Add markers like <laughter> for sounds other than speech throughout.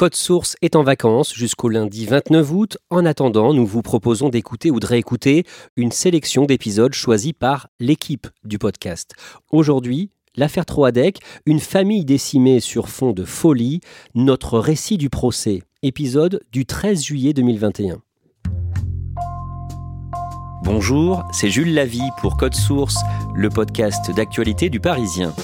Code Source est en vacances jusqu'au lundi 29 août. En attendant, nous vous proposons d'écouter ou de réécouter une sélection d'épisodes choisis par l'équipe du podcast. Aujourd'hui, l'affaire Troadec, une famille décimée sur fond de folie, notre récit du procès, épisode du 13 juillet 2021. Bonjour, c'est Jules Lavie pour Code Source, le podcast d'actualité du Parisien.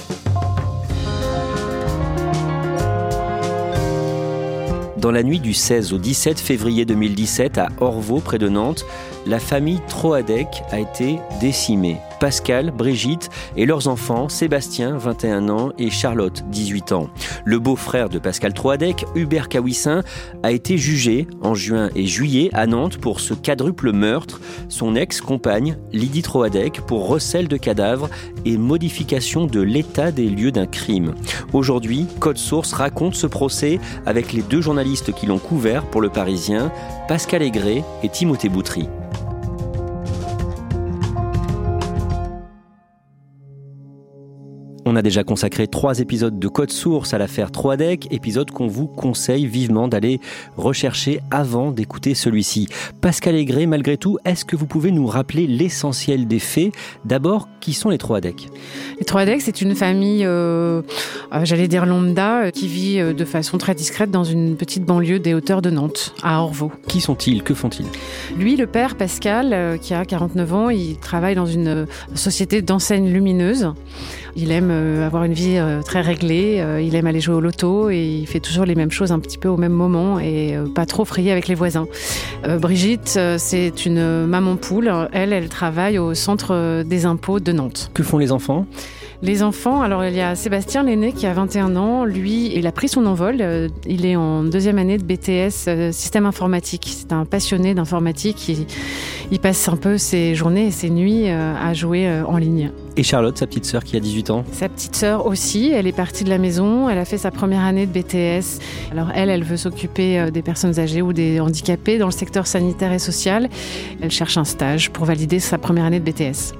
Dans la nuit du 16 au 17 février 2017 à Orvaux, près de Nantes, la famille Troadec a été décimée. Pascal, Brigitte et leurs enfants, Sébastien, 21 ans, et Charlotte, 18 ans. Le beau-frère de Pascal Troadec, Hubert Kawissin, a été jugé en juin et juillet à Nantes pour ce quadruple meurtre. Son ex-compagne, Lydie Troadec, pour recel de cadavres et modification de l'état des lieux d'un crime. Aujourd'hui, Code Source raconte ce procès avec les deux journalistes qui l'ont couvert pour le Parisien, Pascal Aigret et Timothée Boutry. A déjà consacré trois épisodes de Code Source à l'affaire Troadec, épisode qu'on vous conseille vivement d'aller rechercher avant d'écouter celui-ci. Pascal Aigret, malgré tout, est-ce que vous pouvez nous rappeler l'essentiel des faits? D'abord, qui sont les Troadec Les Troadec, c'est une famille, euh, euh, j'allais dire lambda, euh, qui vit de façon très discrète dans une petite banlieue des hauteurs de Nantes, à Orvaux. Qui sont-ils? Que font-ils? Lui, le père Pascal, qui a 49 ans, il travaille dans une société d'enseignes lumineuses. Il aime euh, avoir une vie euh, très réglée, euh, il aime aller jouer au loto et il fait toujours les mêmes choses un petit peu au même moment et pas trop frayer avec les voisins. Brigitte, c'est une maman poule. Elle, elle travaille au centre des impôts de Nantes. Que font les enfants? Les enfants, alors il y a Sébastien l'aîné qui a 21 ans. Lui, il a pris son envol. Il est en deuxième année de BTS système informatique. C'est un passionné d'informatique. Il, il passe un peu ses journées et ses nuits à jouer en ligne. Et Charlotte, sa petite sœur qui a 18 ans Sa petite sœur aussi, elle est partie de la maison, elle a fait sa première année de BTS. Alors elle, elle veut s'occuper euh, des personnes âgées ou des handicapés dans le secteur sanitaire et social. Elle cherche un stage pour valider sa première année de BTS.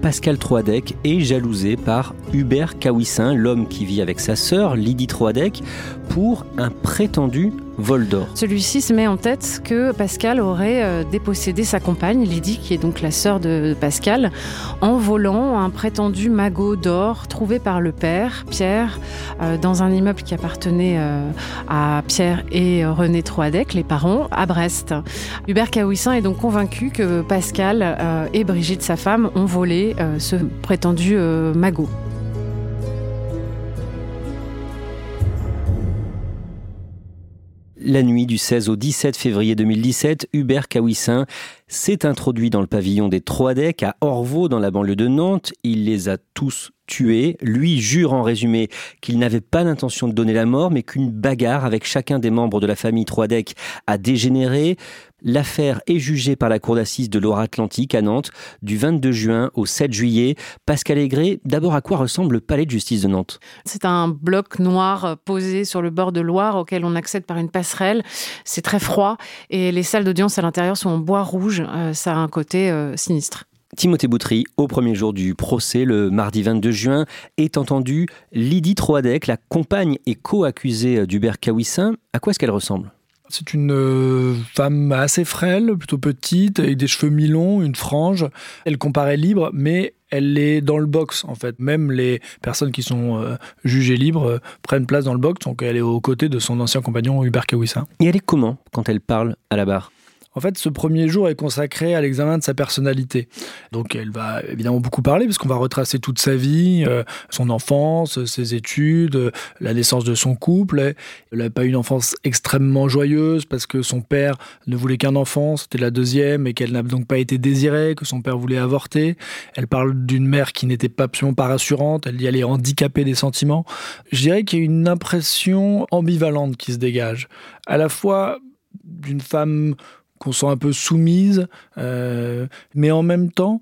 Pascal Troadec est jalousé par Hubert Kawissin, l'homme qui vit avec sa sœur, Lydie Troadec, pour un prétendu vol d'or. Celui-ci se met en tête que Pascal aurait euh, dépossédé sa compagne, Lydie, qui est donc la sœur de Pascal, en volant un prétendu magot d'or trouvé par le père, Pierre, euh, dans un immeuble qui appartenait euh, à Pierre et René Troadec, les parents, à Brest. Hubert Kawissin est donc convaincu que Pascal et Brigitte, sa femme, ont volé ce prétendu magot. La nuit du 16 au 17 février 2017, Hubert Kawissin s'est introduit dans le pavillon des Troadec à Orvaux dans la banlieue de Nantes. Il les a tous tués. Lui jure en résumé qu'il n'avait pas l'intention de donner la mort, mais qu'une bagarre avec chacun des membres de la famille Troadec a dégénéré. L'affaire est jugée par la cour d'assises de Loire-Atlantique à Nantes du 22 juin au 7 juillet. Pascal Aigret, d'abord à quoi ressemble le palais de justice de Nantes? C'est un bloc noir posé sur le bord de Loire auquel on accède par une passerelle. C'est très froid et les salles d'audience à l'intérieur sont en bois rouge. Euh, ça a un côté euh, sinistre. Timothée Boutry, au premier jour du procès, le mardi 22 juin, est entendu Lydie Troadec, la compagne et co-accusée d'Hubert Kawissin. À quoi est-ce qu'elle ressemble? C'est une euh, femme assez frêle, plutôt petite, avec des cheveux mi-longs, une frange. Elle comparait libre, mais elle est dans le box en fait. Même les personnes qui sont euh, jugées libres euh, prennent place dans le box, donc elle est aux côtés de son ancien compagnon Hubert Kawissa. Et elle est comment quand elle parle à la barre? En fait, ce premier jour est consacré à l'examen de sa personnalité. Donc, elle va évidemment beaucoup parler, parce qu'on va retracer toute sa vie, euh, son enfance, ses études, la naissance de son couple. Elle n'a pas eu une enfance extrêmement joyeuse, parce que son père ne voulait qu'un enfant, c'était la deuxième, et qu'elle n'a donc pas été désirée, que son père voulait avorter. Elle parle d'une mère qui n'était pas absolument pas rassurante, elle dit elle est handicapée des sentiments. Je dirais qu'il y a une impression ambivalente qui se dégage. À la fois d'une femme qu'on sent un peu soumise, euh, mais en même temps,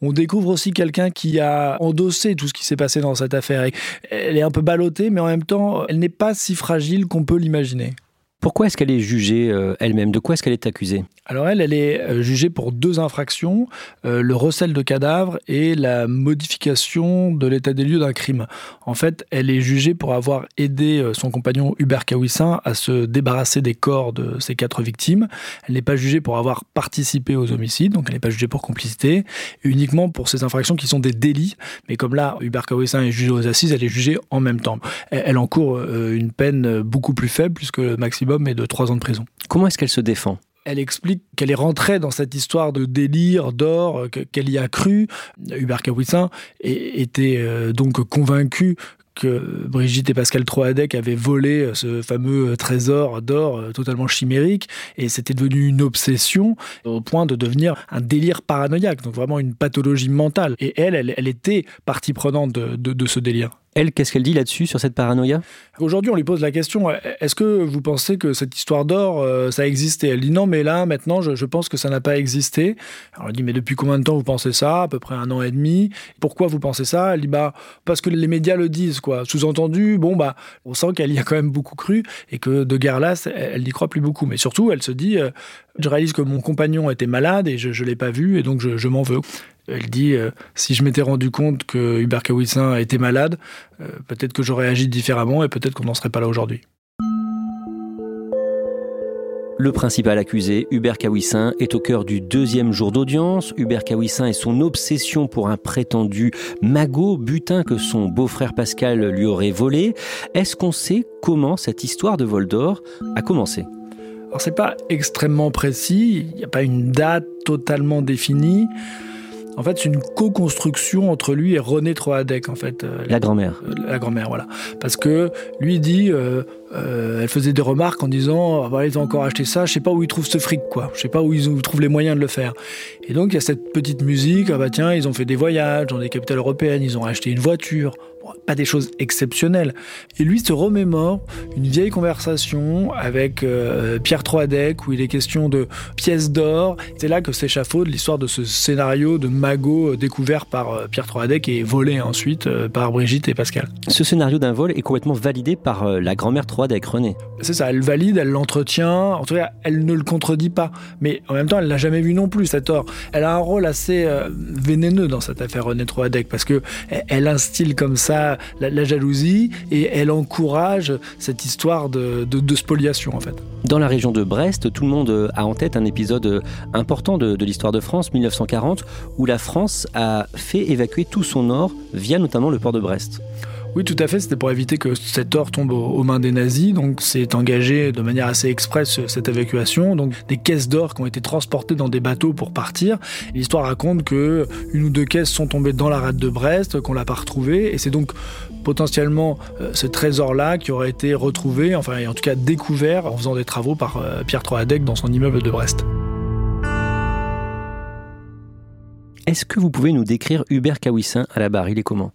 on découvre aussi quelqu'un qui a endossé tout ce qui s'est passé dans cette affaire. Elle est un peu ballottée, mais en même temps, elle n'est pas si fragile qu'on peut l'imaginer. Pourquoi est-ce qu'elle est jugée euh, elle-même? De quoi est-ce qu'elle est accusée? Alors elle, elle est euh, jugée pour deux infractions, euh, le recel de cadavres et la modification de l'état des lieux d'un crime. En fait, elle est jugée pour avoir aidé son compagnon Hubert Kawissin à se débarrasser des corps de ses quatre victimes. Elle n'est pas jugée pour avoir participé aux homicides, donc elle n'est pas jugée pour complicité, uniquement pour ces infractions qui sont des délits. Mais comme là, Hubert Kawissin est jugé aux assises, elle est jugée en même temps. Elle, encourt une peine beaucoup plus faible puisque le maximum et de trois ans de prison. Comment est-ce qu'elle se défend? Elle explique qu'elle est rentrée dans cette histoire de délire, d'or, qu'elle y a cru. Hubert Kawissin était euh, donc convaincu que Brigitte et Pascal Troadec avaient volé ce fameux trésor d'or euh, totalement chimérique et c'était devenu une obsession au point de devenir un délire paranoïaque, donc vraiment une pathologie mentale. Et elle, elle, était partie prenante de ce délire. Elle, qu'est-ce qu'elle dit là-dessus, sur cette paranoïa? Aujourd'hui, on lui pose la question est-ce que vous pensez que cette histoire d'or, euh, ça a existé Elle dit non, mais là, maintenant, je, pense que ça n'a pas existé. Alors, elle dit mais depuis combien de temps vous pensez ça? À peu près un an et demi. Pourquoi vous pensez ça? Elle dit bah, parce que les médias le disent, quoi. Sous-entendu, bon, bah, on sent qu'elle y a quand même beaucoup cru et que de guerre là, elle n'y croit plus beaucoup. Mais surtout, elle se dit euh, je réalise que mon compagnon était malade et je ne l'ai pas vu et donc je m'en veux. Elle dit euh, si je m'étais rendu compte que Hubert Kawissin était malade, euh, peut-être que j'aurais agi différemment et peut-être qu'on n'en serait pas là aujourd'hui. Le principal accusé, Hubert Kawissin, est au cœur du deuxième jour d'audience. Hubert Kawissin et son obsession pour un prétendu magot, butin que son beau-frère Pascal lui aurait volé. Est-ce qu'on sait comment cette histoire de vol d'or a commencé? Alors c'est pas extrêmement précis, il n'y a pas une date totalement définie. En fait, c'est une co-construction entre lui et René Troadec, en fait. Euh, la grand-mère. Euh, la grand-mère, voilà. Parce que lui dit, euh, elle faisait des remarques en disant, ah bah, ils ont encore acheté ça, je sais pas où ils trouvent ce fric, quoi. Je sais pas où ils trouvent les moyens de le faire. Et donc, il y a cette petite musique, ah bah tiens, ils ont fait des voyages dans des capitales européennes, ils ont acheté une voiture pas des choses exceptionnelles. Et lui se remémore une vieille conversation avec euh, Pierre Troadec où il est question de pièces d'or. C'est là que s'échafaude l'histoire de ce scénario de magot euh, découvert par euh, Pierre Troadec et volé ensuite par Brigitte et Pascal. Ce scénario d'un vol est complètement validé par la grand-mère Troadec, René. C'est ça, elle valide, elle l'entretient. En tout cas, elle ne le contredit pas. Mais en même temps, elle l'a jamais vu non plus, cet or. Elle a un rôle assez vénéneux dans cette affaire René Troadec parce que elle instille comme ça la, jalousie et elle encourage cette histoire de, spoliation en fait. Dans la région de Brest, tout le monde a en tête un épisode important de, de l'histoire de France, 1940, où la France a fait évacuer tout son or via notamment le port de Brest. Oui, tout à fait. C'était pour éviter que cet or tombe aux, mains des nazis. Donc, c'est engagé de manière assez express cette évacuation. Donc, des caisses d'or qui ont été transportées dans des bateaux pour partir. L'histoire raconte que une ou deux caisses sont tombées dans la rade de Brest, qu'on l'a pas retrouvée. Et c'est donc potentiellement euh, ce trésor-là qui aurait été retrouvé, enfin, en tout cas découvert en faisant des travaux par euh, Pierre Troadec dans son immeuble de Brest. Est-ce que vous pouvez nous décrire Hubert Kawissin à la barre? Il est comment?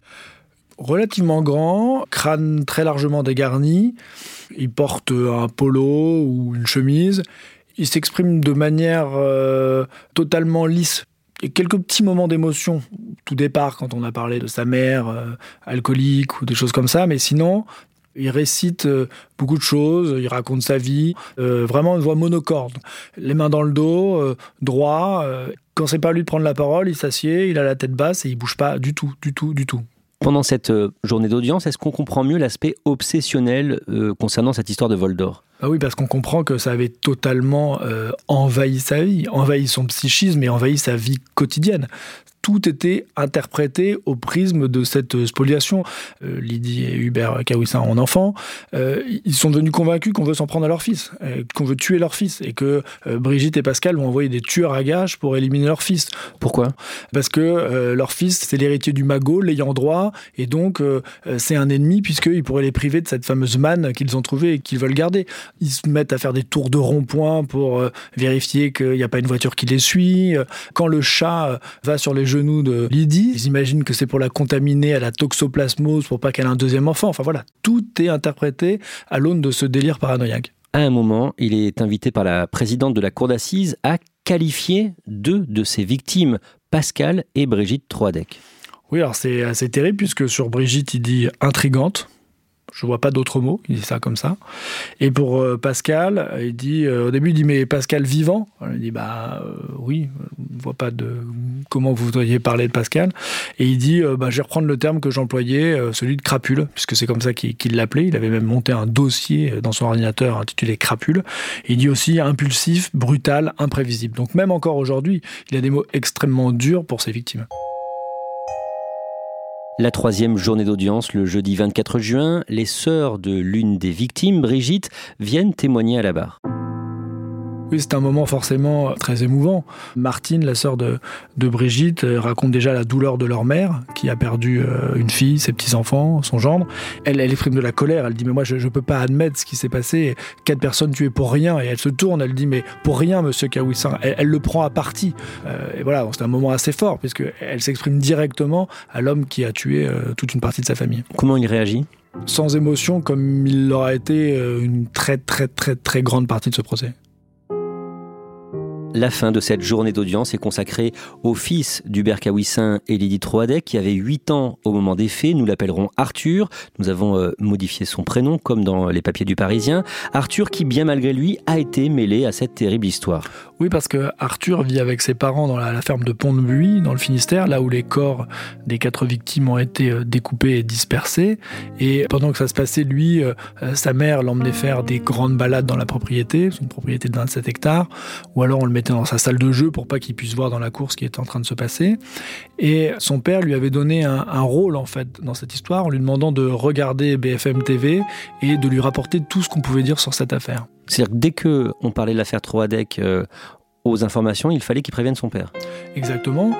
Relativement grand, crâne très largement dégarni. Il porte un polo ou une chemise. Il s'exprime de manière euh, totalement lisse. A quelques petits moments d'émotion, tout départ, quand on a parlé de sa mère euh, alcoolique ou des choses comme ça, mais sinon, il récite euh, beaucoup de choses, il raconte sa vie, vraiment une voix monocorde. Les mains dans le dos, droit. quand c'est pas lui de prendre la parole, il s'assied, il a la tête basse et il bouge pas du tout, du tout, du tout. Pendant cette euh, journée d'audience, est-ce qu'on comprend mieux l'aspect obsessionnel euh, concernant cette histoire de vol d'or ah oui, parce qu'on comprend que ça avait totalement euh, envahi sa vie, envahi son psychisme et envahi sa vie quotidienne tout était interprété au prisme de cette spoliation. Euh, Lydie et Hubert Kawissin ont enfant. Euh, ils sont devenus convaincus qu'on veut s'en prendre à leur fils, euh, qu'on veut tuer leur fils, et que Brigitte et Pascal vont envoyer des tueurs à gages pour éliminer leur fils. Pourquoi? Parce que leur fils, c'est l'héritier du magot, l'ayant droit, et donc c'est un ennemi, puisqu'il pourrait les priver de cette fameuse manne qu'ils ont trouvée et qu'ils veulent garder. Ils se mettent à faire des tours de rond-point pour vérifier qu'il n'y a pas une voiture qui les suit. Quand le chat va sur les genoux de Lydie. Ils imaginent que c'est pour la contaminer à la toxoplasmose pour pas qu'elle ait un deuxième enfant. Enfin voilà, tout est interprété à l'aune de ce délire paranoïaque. À un moment, il est invité par la présidente de la cour d'assises à qualifier deux de ses victimes, Pascal et Brigitte Troadec. Oui, alors c'est assez terrible puisque sur Brigitte, il dit intrigante, je vois pas d'autres mots. Il dit ça comme ça. Et pour euh, Pascal, il dit euh, au début, il dit mais Pascal vivant? Il dit bah euh, oui, je ne vois pas de comment vous voudriez parler de Pascal. Et il dit bah, je vais reprendre le terme que j'employais, celui de crapule, puisque c'est comme ça qu'il l'appelait. Il avait même monté un dossier dans son ordinateur intitulé crapule. il dit aussi impulsif, brutal, imprévisible. Donc même encore aujourd'hui, il a des mots extrêmement durs pour ses victimes. La troisième journée d'audience, le jeudi 24 juin, les sœurs de l'une des victimes, Brigitte, viennent témoigner à la barre. Oui, c'est un moment forcément très émouvant. Martine, la sœur de, de, Brigitte, euh, raconte déjà la douleur de leur mère, qui a perdu euh, une fille, ses petits-enfants, son gendre. Elle, elle exprime de la colère, elle dit, mais moi, je ne peux pas admettre ce qui s'est passé. Quatre personnes tuées pour rien. Et elle se tourne, elle dit, mais pour rien, monsieur Kawissin. Elle, elle, le prend à partie. Euh, et voilà, c'est un moment assez fort, puisqu'elle s'exprime directement à l'homme qui a tué toute une partie de sa famille. Comment il réagit? Sans émotion comme il l'aura été une très très très très grande partie de ce procès. La fin de cette journée d'audience est consacrée au fils d'Hubert Kawissin et Lydie Troadec, qui avait 8 ans au moment des faits. Nous l'appellerons Arthur. Nous avons euh, modifié son prénom, comme dans les papiers du Parisien. Arthur, qui bien malgré lui, a été mêlé à cette terrible histoire. Oui, parce que Arthur vit avec ses parents dans la, ferme de Pont-de-Buis, dans le Finistère, là où les corps des quatre victimes ont été euh, découpés et dispersés. Et pendant que ça se passait, lui, euh, sa mère l'emmenait faire des grandes balades dans la propriété, une propriété de 27 hectares, ou alors on le mettait dans sa salle de jeu pour pas qu'il puisse voir dans la course ce qui était en train de se passer. Et son père lui avait donné un, rôle en fait dans cette histoire en lui demandant de regarder BFM TV et de lui rapporter tout ce qu'on pouvait dire sur cette affaire. C'est-à-dire que dès que on parlait de l'affaire Troadec euh, aux informations, il fallait qu'il prévienne son père. Exactement.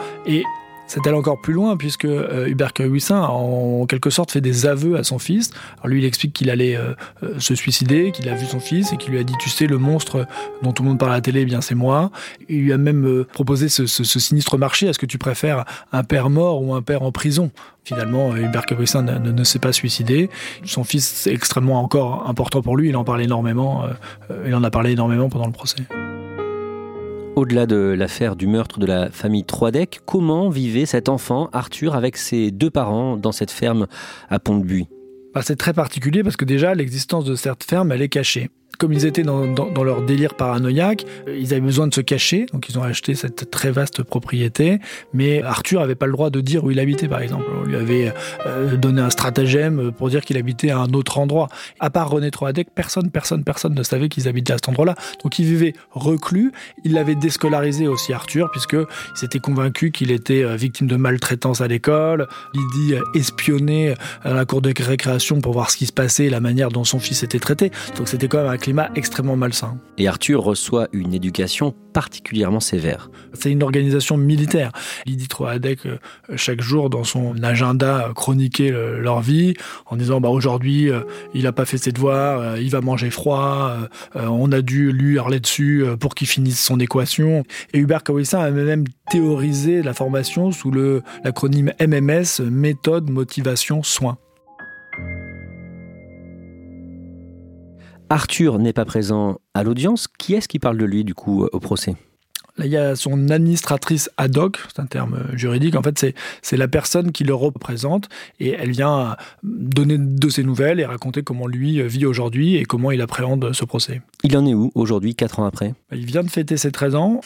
C'est allé encore plus loin puisque euh, Hubert Cahuissin a en quelque sorte fait des aveux à son fils. Alors lui, il explique qu'il allait euh, euh, se suicider, qu'il a vu son fils et qu'il lui a dit Tu sais, le monstre dont tout le monde parle à la télé, eh bien c'est moi. Il lui a même proposé ce, sinistre marché Est-ce que tu préfères un père mort ou un père en prison? Finalement, Hubert Cahuissin ne, s'est pas suicidé. Son fils est extrêmement encore important pour lui. Il en parle énormément. il en a parlé énormément pendant le procès. Au-delà de l'affaire du meurtre de la famille Troidec, comment vivait cet enfant, Arthur, avec ses deux parents dans cette ferme à Pont-de-Buis bah, C'est très particulier parce que déjà, l'existence de cette ferme, elle est cachée comme ils étaient dans, leur délire paranoïaque, euh, ils avaient besoin de se cacher, donc ils ont acheté cette très vaste propriété. Mais Arthur n'avait pas le droit de dire où il habitait, par exemple. On lui avait euh, donné un stratagème pour dire qu'il habitait à un autre endroit. À part René Troadec, personne, personne, personne ne savait qu'ils habitaient à cet endroit-là. Donc il vivait reclus. Il l'avait déscolarisé aussi, Arthur, puisque s'était convaincu qu'il était euh, victime de maltraitance à l'école. Lydie espionnait à la cour de récréation pour voir ce qui se passait, la manière dont son fils était traité. Donc c'était quand même un climat extrêmement malsain. Et Arthur reçoit une éducation particulièrement sévère. C'est une organisation militaire. Lydie Troadec, euh, chaque jour, dans son agenda, chroniquait leur vie en disant bah, aujourd'hui, euh, il n'a pas fait ses devoirs, euh, il va manger froid, on a dû lui hurler dessus pour qu'il finisse son équation. Et Hubert Kawissin a même théorisé la formation sous l'acronyme MMS, méthode, motivation, soins. Arthur n'est pas présent à l'audience. Qui est-ce qui parle de lui, du coup, au procès? Là, il y a son administratrice ad hoc, c'est un terme juridique. En fait, c'est la personne qui le représente et elle vient donner de ses nouvelles et raconter comment lui vit aujourd'hui et comment il appréhende ce procès. Il en est où aujourd'hui, quatre ans après? Il vient de fêter ses 13 ans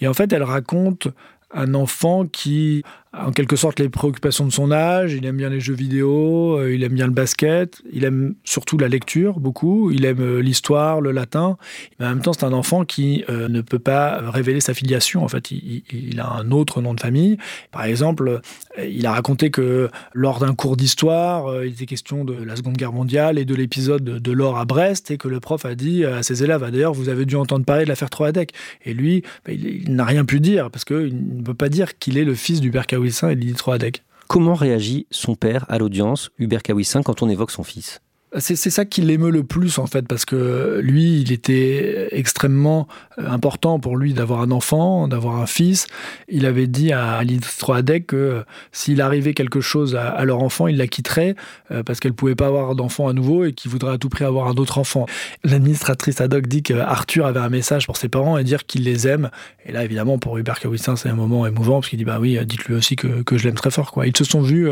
et en fait, elle raconte un enfant qui en quelque sorte les préoccupations de son âge. Il aime bien les jeux vidéo, euh, il aime bien le basket, il aime surtout la lecture beaucoup, il aime euh, l'histoire, le latin. Mais en même temps, c'est un enfant qui euh, ne peut pas révéler sa filiation. En fait, il, a un autre nom de famille. Par exemple, il a raconté que lors d'un cours d'histoire, il était question de la Seconde Guerre mondiale et de l'épisode de l'or à Brest et que le prof a dit à ses élèves, ah, d'ailleurs, vous avez dû entendre parler de l'affaire Troadec. Et lui, bah, il, n'a rien pu dire parce qu'il ne peut pas dire qu'il est le fils du père et. Comment réagit son père à l'audience, Hubert Kawissin, quand on évoque son fils? C'est ça qui l'émeut le plus en fait, parce que lui, il était extrêmement euh, important pour lui d'avoir un enfant, d'avoir un fils. Il avait dit à Alice Troadec que euh, s'il arrivait quelque chose à, leur enfant, il la quitterait euh, parce qu'elle pouvait pas avoir d'enfant à nouveau et qu'il voudrait à tout prix avoir un autre enfant. L'administratrice ad hoc dit qu'Arthur avait un message pour ses parents et dire qu'il les aime. Et là, évidemment, pour Hubert Kawissin, c'est un moment émouvant parce qu'il dit bah oui, dites-lui aussi que, je l'aime très fort. Quoi. Ils se sont vus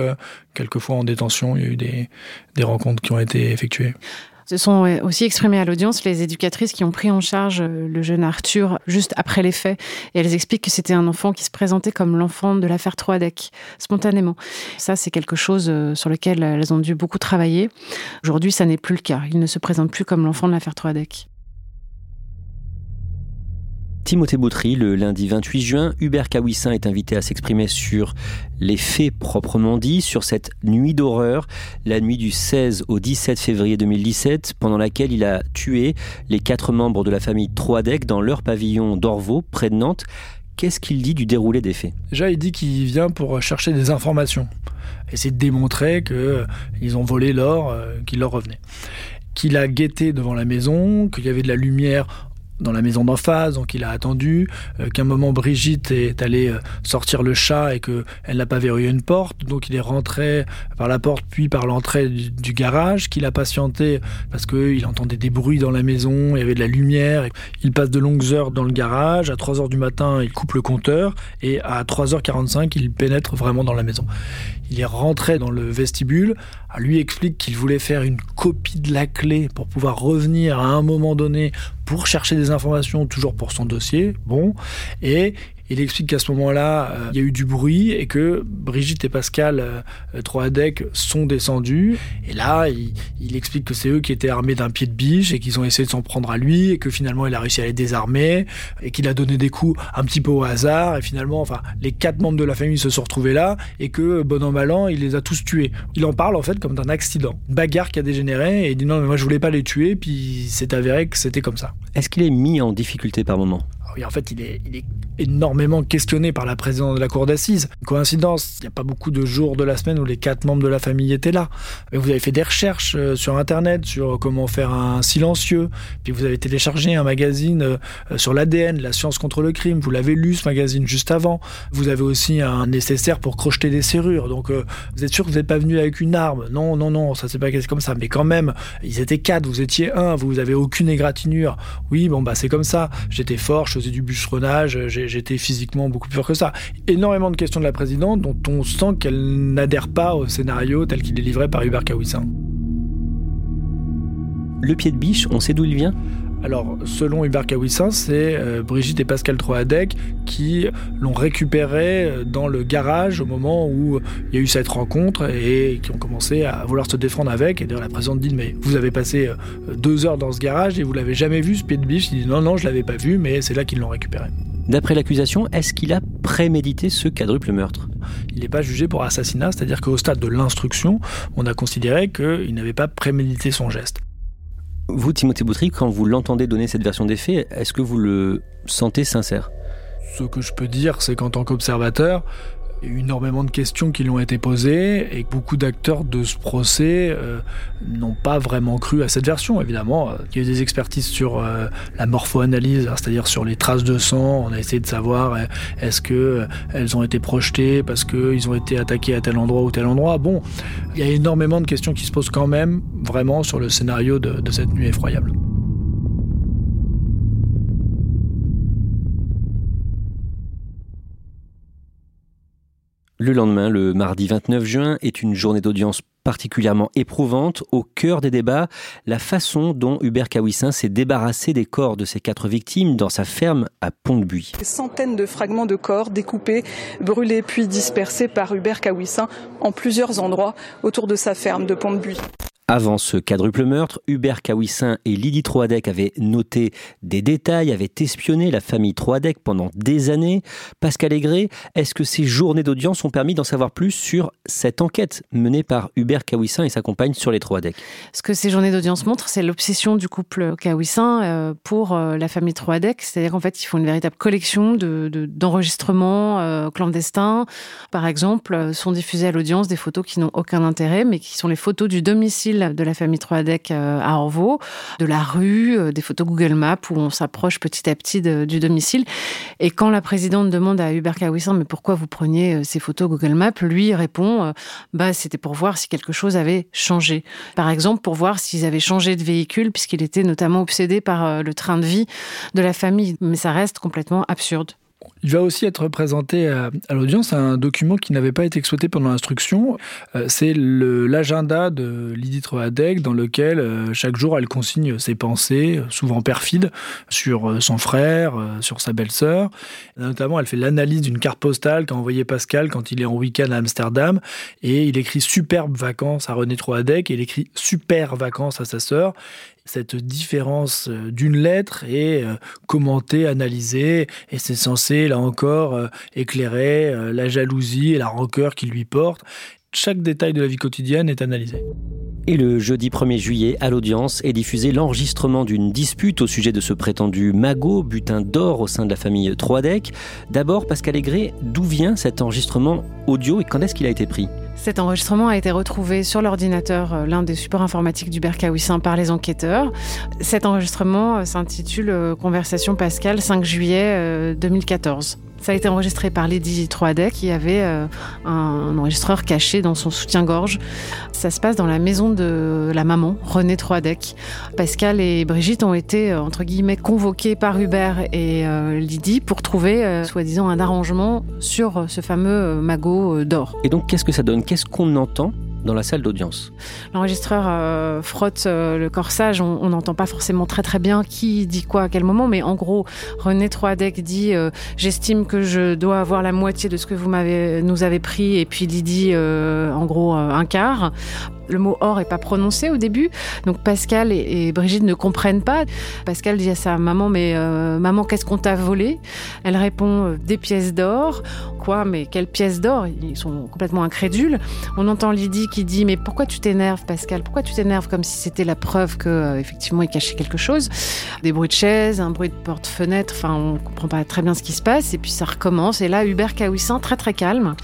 quelquefois en détention. Il y a eu des rencontres qui ont été effectuées se sont aussi exprimées à l'audience les éducatrices qui ont pris en charge euh, le jeune Arthur juste après les faits. Et elles expliquent que c'était un enfant qui se présentait comme l'enfant de l'affaire Troadec, spontanément. Ça, c'est quelque chose euh, sur lequel elles ont dû beaucoup travailler. Aujourd'hui, ça n'est plus le cas. Il ne se présente plus comme l'enfant de l'affaire Troadec. Timothée Bautry, le lundi 28 juin, Hubert Kawissin est invité à s'exprimer sur les faits proprement dits, sur cette nuit d'horreur, la nuit du 16 au 17 février 2017, pendant laquelle il a tué les quatre membres de la famille Troadec dans leur pavillon d'Orvaux, près de Nantes. Qu'est-ce qu'il dit du déroulé des faits? Déjà, il dit qu'il vient pour chercher des informations, essayer de démontrer qu'ils ont volé l'or euh, qui leur revenait. Qu'il a guetté devant la maison, qu'il y avait de la lumière dans la maison d'en face, donc il a attendu euh, qu'un moment Brigitte est allée euh, sortir le chat et que elle n'a pas verrouillé une porte, donc il est rentré par la porte puis par l'entrée du, garage, qu'il a patienté parce qu'il entendait des bruits dans la maison, il y avait de la lumière, il passe de longues heures dans le garage, à 3 heures du matin il coupe le compteur et à 3h45 il pénètre vraiment dans la maison. Il est rentré dans le vestibule, lui explique qu'il voulait faire une copie de la clé pour pouvoir revenir à un moment donné pour chercher des informations, toujours pour son dossier. Bon, et il explique qu'à ce moment-là, euh, il y a eu du bruit et que Brigitte et Pascal euh, Troadec sont descendus. Et là, il, explique que c'est eux qui étaient armés d'un pied de biche et qu'ils ont essayé de s'en prendre à lui et que finalement il a réussi à les désarmer et qu'il a donné des coups un petit peu au hasard. Et finalement, enfin, les quatre membres de la famille se sont retrouvés là et que, bon an, mal an, il les a tous tués. Il en parle en fait comme d'un accident. bagarre qui a dégénéré et il dit non, mais moi je voulais pas les tuer, puis c'est avéré que c'était comme ça. Est-ce qu'il est mis en difficulté par moment? Oui, en fait, il est, il est, énormément questionné par la présidente de la cour d'assises. Coïncidence, il n'y a pas beaucoup de jours de la semaine où les quatre membres de la famille étaient là. Vous avez fait des recherches euh, sur Internet sur comment faire un silencieux, puis vous avez téléchargé un magazine euh, sur l'ADN, la science contre le crime. Vous l'avez lu ce magazine juste avant. Vous avez aussi un nécessaire pour crocheter des serrures. Donc, euh, vous êtes sûr que vous n'êtes pas venu avec une arme? Non, non, non, ça c'est pas comme ça. Mais quand même, ils étaient quatre, vous étiez un, vous avez aucune égratignure. Oui, bon bah c'est comme ça. J'étais fort, je faisais du bûcheronnage, j'étais physiquement beaucoup plus fort que ça. Énormément de questions de la présidente dont on sent qu'elle n'adhère pas au scénario tel qu'il est livré par Hubert Kawissin. Le pied de biche, on sait d'où il vient? Alors, selon Hubert Kawissin, c'est euh, Brigitte et Pascal Troadec qui l'ont récupéré euh, dans le garage au moment où il y a eu cette rencontre et qui ont commencé à vouloir se défendre avec. Et d'ailleurs, la présidente dit Mais vous avez passé euh, deux heures dans ce garage et vous l'avez jamais vu, ce pied de biche? Il dit Non, non, je l'avais pas vu, mais c'est là qu'ils l'ont récupéré. D'après l'accusation, est-ce qu'il a prémédité ce quadruple meurtre? Il n'est pas jugé pour assassinat, c'est-à-dire qu'au stade de l'instruction, on a considéré qu'il n'avait pas prémédité son geste. Vous, Timothée Boutry, quand vous l'entendez donner cette version des faits, est-ce que vous le sentez sincère? Ce que je peux dire, c'est qu'en tant qu'observateur, il y a eu énormément de questions qui lui ont été posées et beaucoup d'acteurs de ce procès euh, n'ont pas vraiment cru à cette version. Évidemment, il y a eu des expertises sur euh, la morphoanalyse, hein, c'est-à-dire sur les traces de sang. On a essayé de savoir euh, est-ce que elles ont été projetées parce qu'ils ont été attaqués à tel endroit ou tel endroit. Bon, il y a énormément de questions qui se posent quand même vraiment sur le scénario de cette nuit effroyable. Le lendemain, le mardi 29 juin, est une journée d'audience particulièrement éprouvante, au cœur des débats, la façon dont Hubert Kawissin s'est débarrassé des corps de ses quatre victimes dans sa ferme à Pont-de-Buis. Centaines de fragments de corps découpés, brûlés puis dispersés par Hubert Kawissin en plusieurs endroits autour de sa ferme de Pont-de-Buis. Avant ce quadruple meurtre, Hubert Kawissin et Lydie Troadec avaient noté des détails, avaient espionné la famille Troadec pendant des années. Pascal Aigret, est-ce que ces journées d'audience ont permis d'en savoir plus sur cette enquête menée par Hubert Kawissin et sa compagne sur les Troadec? Ce que ces journées d'audience montrent, c'est l'obsession du couple Kawissin euh, pour euh, la famille Troadec. C'est-à-dire qu'en fait, ils font une véritable collection d'enregistrements de, euh, clandestins. Par exemple, sont diffusées à l'audience des photos qui n'ont aucun intérêt, mais qui sont les photos du domicile de la famille Troadec euh, à Orvaux, de la rue, euh, des photos Google Maps où on s'approche petit à petit du domicile. Et quand la présidente demande à Hubert Kawissin mais pourquoi vous preniez euh, ces photos Google Maps, lui répond bah c'était pour voir si quelque chose avait changé. Par exemple, pour voir s'ils avaient changé de véhicule puisqu'il était notamment obsédé par le train de vie de la famille. Mais ça reste complètement absurde. Il va aussi être présenté à, l'audience un document qui n'avait pas été exploité pendant l'instruction. Euh, c'est l'agenda de Lydie Troadec dans lequel euh, chaque jour elle consigne ses pensées, souvent perfides, sur euh, son frère, sur sa belle-sœur. Notamment, elle fait l'analyse d'une carte postale qu'a envoyée Pascal quand il est en week-end à Amsterdam. Et il écrit superbe vacances à René Troadec et il écrit super vacances à sa sœur cette différence d'une lettre est commentée, analysée, et c'est censé, là encore, euh, éclairer la jalousie et la rancœur qu'il lui porte. Chaque détail de la vie quotidienne est analysé. Et le jeudi 1er juillet, à l'audience, est diffusé l'enregistrement d'une dispute au sujet de ce prétendu magot, butin d'or au sein de la famille Troadec. D'abord, Pascal Aigret, d'où vient cet enregistrement audio et quand est-ce qu'il a été pris? Cet enregistrement a été retrouvé sur l'ordinateur, euh, l'un des supports informatiques du Berkawissin par les enquêteurs. Cet enregistrement euh, s'intitule euh, Conversation Pascal 5 juillet 2014. Ça a été enregistré par Lady Troadec, qui avait euh, un enregistreur caché dans son soutien-gorge. Ça se passe dans la maison de la maman, Renée Troadec. Pascal et Brigitte ont été, euh, entre guillemets, convoqués par Hubert et euh, Lydie pour trouver, soi-disant, un arrangement sur ce fameux magot d'or. Et donc, qu'est-ce que ça donne? Qu'est-ce qu'on entend dans la salle d'audience. L'enregistreur euh, frotte euh, le corsage, on n'entend pas forcément très très bien qui dit quoi à quel moment, mais en gros, René Troadec dit euh, J'estime que je dois avoir la moitié de ce que vous m'avez nous avez pris, et puis Lydie, en gros, un quart le mot or est pas prononcé au début. Donc Pascal et, Brigitte ne comprennent pas. Pascal dit à sa maman mais euh, maman qu'est-ce qu'on t'a volé? Elle répond euh, des pièces d'or. Quoi? Mais quelles pièces d'or? Ils sont complètement incrédules. On entend Lydie qui dit mais pourquoi tu t'énerves Pascal? Pourquoi tu t'énerves comme si c'était la preuve que euh, effectivement il cachait quelque chose? Des bruits de chaises, un bruit de porte-fenêtre. Enfin on comprend pas très bien ce qui se passe et puis ça recommence. Et là Hubert Kawissin très très calme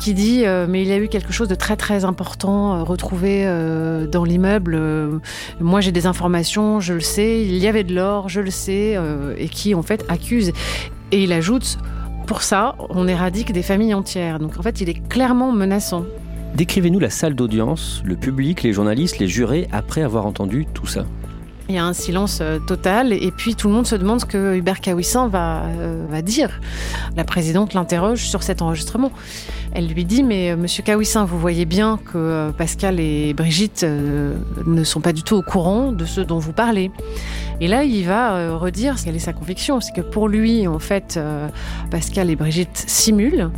qui dit mais il y a eu quelque chose de très très important retrouvé euh, dans l'immeuble. Euh, moi, j'ai des informations, je le sais. Il y avait de l'or, je le sais, euh, et qui en fait accuse. Et il ajoute, pour ça, on éradique des familles entières. Donc en fait, il est clairement menaçant. Décrivez-nous la salle d'audience, le public, les journalistes, les jurés, après avoir entendu tout ça. Il y a un silence total et puis tout le monde se demande ce que Hubert Kawissin va, va dire. La présidente l'interroge sur cet enregistrement. Elle lui dit Mais euh, monsieur Kawissin, vous voyez bien que euh, Pascal et Brigitte euh, ne sont pas du tout au courant de ce dont vous parlez. Et là, il va redire quelle est sa conviction c'est que pour lui, en fait, Pascal et Brigitte simulent.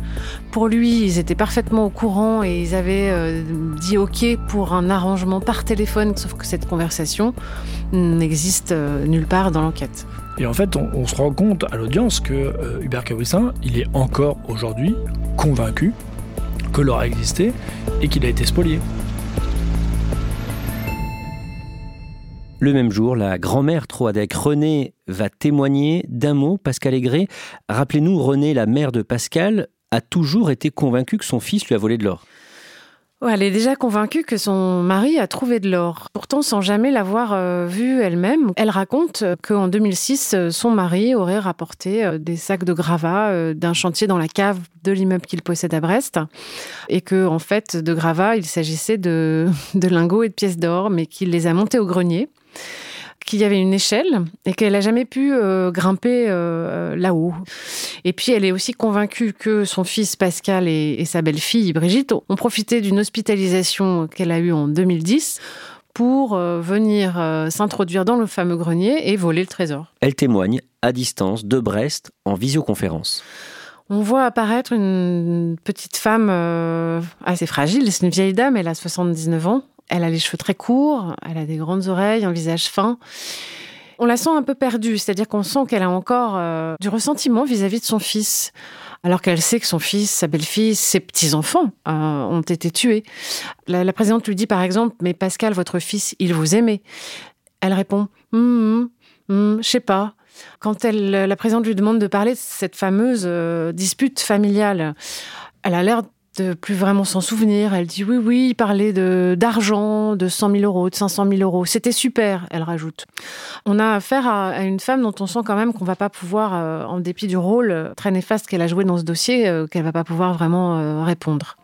Pour lui, ils étaient parfaitement au courant et ils avaient dit OK pour un arrangement par téléphone, sauf que cette conversation n'existe nulle part dans l'enquête. Et en fait, on, se rend compte à l'audience que Hubert Kawissin, il est encore aujourd'hui convaincu que l'or a existé et qu'il a été spolié. Le même jour, la grand-mère Troadec, René, va témoigner d'un mot, Pascal Aigret. Rappelez-nous, René, la mère de Pascal, a toujours été convaincue que son fils lui a volé de l'or elle est déjà convaincue que son mari a trouvé de l'or, pourtant sans jamais l'avoir euh, vu elle-même. Elle raconte qu'en 2006, euh, son mari aurait rapporté euh, des sacs de gravats d'un chantier dans la cave de l'immeuble qu'il possède à Brest, et que en fait, de gravats, il s'agissait de <laughs> lingots et de pièces d'or, mais qu'il les a montés au grenier qu'il y avait une échelle et qu'elle n'a jamais pu euh, grimper euh, là-haut. Et puis elle est aussi convaincue que son fils Pascal et, sa belle-fille Brigitte ont profité d'une hospitalisation qu'elle a eue en 2010 pour venir s'introduire dans le fameux grenier et voler le trésor. Elle témoigne à distance de Brest en visioconférence. On voit apparaître une petite femme assez fragile, c'est une vieille dame, elle a 79 ans, elle a les cheveux très courts, elle a des grandes oreilles, un visage fin. On la sent un peu perdue, c'est-à-dire qu'on sent qu'elle a encore euh, du ressentiment vis-à-vis de son fils, alors qu'elle sait que son fils, sa belle-fille, ses petits-enfants euh, ont été tués. La, présidente lui dit par exemple, mais Pascal, votre fils, il vous aimait. Elle répond, hum, hum, je sais pas. Quand elle, la présidente lui demande de parler de cette fameuse euh, dispute familiale, elle a l'air plus vraiment s'en souvenir. Elle dit oui, oui, il parlait de, d'argent, de 100 000 euros, de 500 000 euros. C'était super, elle rajoute. On a affaire à, une femme dont on sent quand même qu'on va pas pouvoir, euh, en dépit du rôle euh, très néfaste qu'elle a joué dans ce dossier, euh, qu'elle va pas pouvoir vraiment répondre.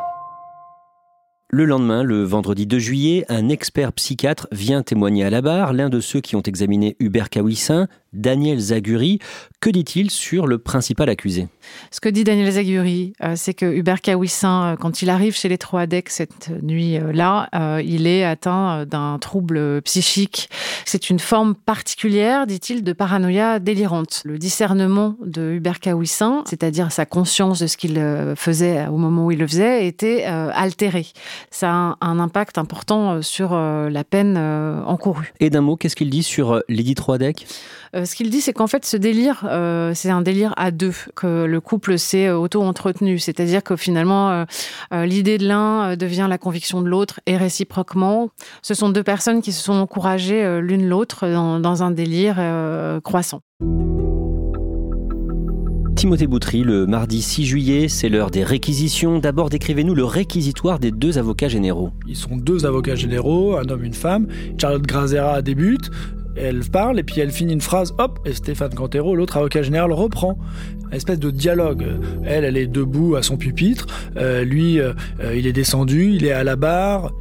Le lendemain, le vendredi 2 juillet, un expert psychiatre vient témoigner à la barre, l'un de ceux qui ont examiné Hubert Kawissin, Daniel Zaguri. Que dit-il sur le principal accusé? Ce que dit Daniel Zaguri, euh, c'est que Hubert Kawissin, euh, quand il arrive chez les Troadec cette nuit-là, euh, il est atteint d'un trouble psychique. C'est une forme particulière, dit-il, de paranoïa délirante. Le discernement de Hubert Kawissin, c'est-à-dire sa conscience de ce qu'il faisait au moment où il le faisait, était altéré. Ça a un impact important sur la peine encourue. Et d'un mot, qu'est-ce qu'il dit sur Lydie Troadec ce qu'il dit, c'est qu'en fait, ce délire, c'est un délire à deux, que le couple s'est euh, auto-entretenu. C'est-à-dire que finalement, euh, l'idée de l'un devient la conviction de l'autre et réciproquement. Ce sont deux personnes qui se sont encouragées l'une l'autre dans, un délire croissant. Timothée Boutry, le mardi 6 juillet, c'est l'heure des réquisitions. D'abord, décrivez-nous le réquisitoire des deux avocats généraux. Ils sont deux avocats généraux, un homme, une femme. Charlotte Grazera débute, elle parle et puis elle finit une phrase, hop, et Stéphane Cantero, l'autre avocat général, reprend. Espèce de dialogue. Elle, elle est debout à son pupitre, euh, lui, euh, il est descendu, il est à la barre.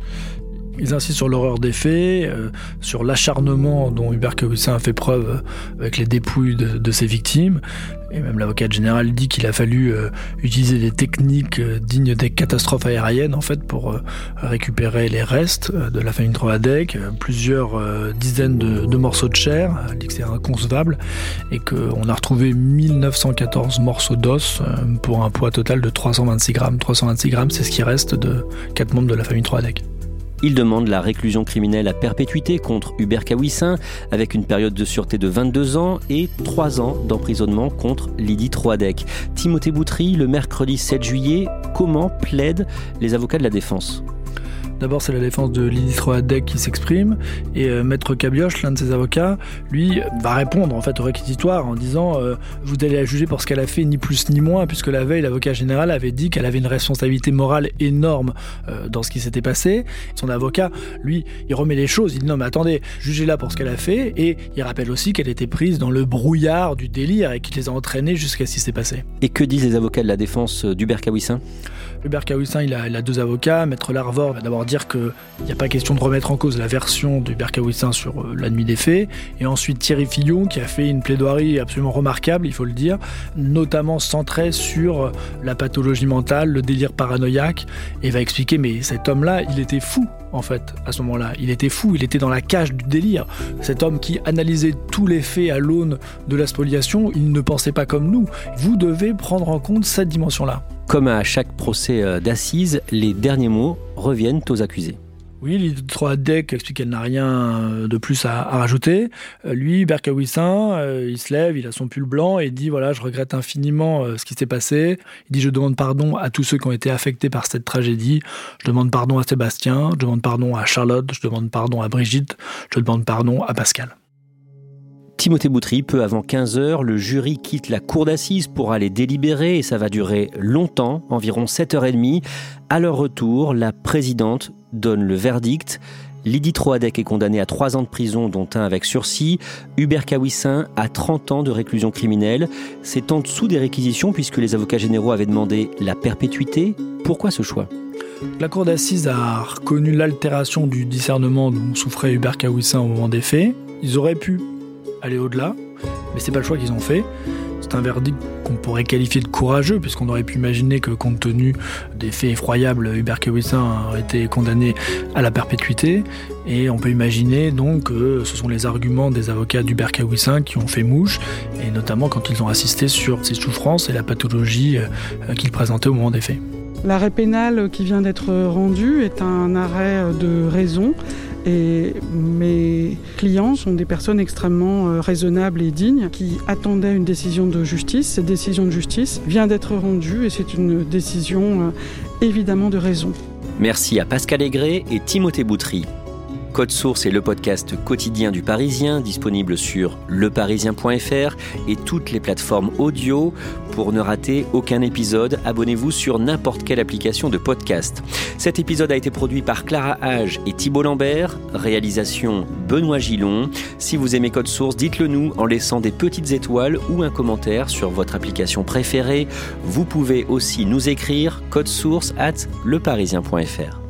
Ils insistent sur l'horreur des faits, euh, sur l'acharnement dont Hubert Kawissin a fait preuve avec les dépouilles de, ses victimes. Et même l'avocat général dit qu'il a fallu euh, utiliser des techniques euh, dignes des catastrophes aériennes en fait pour récupérer les restes de la famille Troadec, plusieurs dizaines de, morceaux de chair, dit que c'est inconcevable, et qu'on a retrouvé 1914 morceaux d'os pour un poids total de 326 grammes. 326 grammes, c'est ce qui reste de quatre membres de la famille Troadec. Il demande la réclusion criminelle à perpétuité contre Hubert Kawissin, avec une période de sûreté de 22 ans et 3 ans d'emprisonnement contre Lydie Troadec. Timothée Boutry, le mercredi 7 juillet, comment plaident les avocats de la défense? D'abord, c'est la défense de Lydie Troadec qui s'exprime, et euh, Maître Cabioche, l'un de ses avocats, lui, va répondre en fait au réquisitoire en disant euh, Vous allez la juger pour ce qu'elle a fait, ni plus ni moins, puisque la veille, l'avocat général avait dit qu'elle avait une responsabilité morale énorme euh, dans ce qui s'était passé. Son avocat, lui, il remet les choses, il dit Non, mais attendez, jugez-la pour ce qu'elle a fait, et il rappelle aussi qu'elle était prise dans le brouillard du délire et qu'il les a entraînés jusqu'à ce qui s'est passé. Et que disent les avocats de la défense d'Hubert Kawissin? Hubert Kawissin, il a, deux avocats. Maître Larvor va d'abord dire qu'il n'y a pas question de remettre en cause la version d'Hubert Kawissin sur euh, la nuit des faits. Et ensuite Thierry Fillon, qui a fait une plaidoirie absolument remarquable, il faut le dire, notamment centrée sur la pathologie mentale, le délire paranoïaque, et va expliquer, mais cet homme-là, il était fou en fait, à ce moment-là. Il était fou, il était dans la cage du délire. Cet homme qui analysait tous les faits à l'aune de la spoliation, il ne pensait pas comme nous. Vous devez prendre en compte cette dimension-là. Comme à chaque procès euh, d'assises, les derniers mots reviennent aux accusés. Oui, l'idée 3 deck explique qu'elle n'a rien euh, de plus à, rajouter. Euh, lui, Berkawissin, il se lève, il a son pull blanc et dit voilà, je regrette infiniment ce qui s'est passé. Il dit je demande pardon à tous ceux qui ont été affectés par cette tragédie. Je demande pardon à Sébastien, je demande pardon à Charlotte, je demande pardon à Brigitte, je demande pardon à Pascal. Timothée Boutry, peu avant 15 heures, le jury quitte la cour d'assises pour aller délibérer et ça va durer longtemps, environ 7h30. À leur retour, la présidente donne le verdict. Lydie Troadec est condamnée à 3 ans de prison, dont un avec sursis. Hubert Kawissin à 30 ans de réclusion criminelle. C'est en dessous des réquisitions puisque les avocats généraux avaient demandé la perpétuité. Pourquoi ce choix? La cour d'assises a reconnu l'altération du discernement dont souffrait Hubert Kawissin au moment des faits Ils auraient pu aller au-delà, mais c'est pas le choix qu'ils ont fait. C'est un verdict qu'on pourrait qualifier de courageux, puisqu'on aurait pu imaginer que, compte tenu des faits effroyables, Hubert Kawissin aurait été condamné à la perpétuité. Et on peut imaginer donc que ce sont les arguments des avocats d'Hubert Kawissin qui ont fait mouche, et notamment quand ils ont assisté sur ses souffrances et la pathologie euh, qu'il présentait au moment des faits. L'arrêt pénal qui vient d'être rendu est un arrêt de raison et mes clients sont des personnes extrêmement euh, raisonnables et dignes qui attendaient une décision de justice. Cette décision de justice vient d'être rendue et c'est une décision euh, évidemment de raison. Merci à Pascal Aigret et Timothée Boutry. Code Source est le podcast quotidien du Parisien, disponible sur leparisien.fr et toutes les plateformes audio. Pour ne rater aucun épisode, abonnez-vous sur n'importe quelle application de podcast. Cet épisode a été produit par Clara Hage et Thibault Lambert, réalisation Benoît Gillon. Si vous aimez Code Source, dites-le nous en laissant des petites étoiles ou un commentaire sur votre application préférée. Vous pouvez aussi nous écrire code source at leparisien.fr.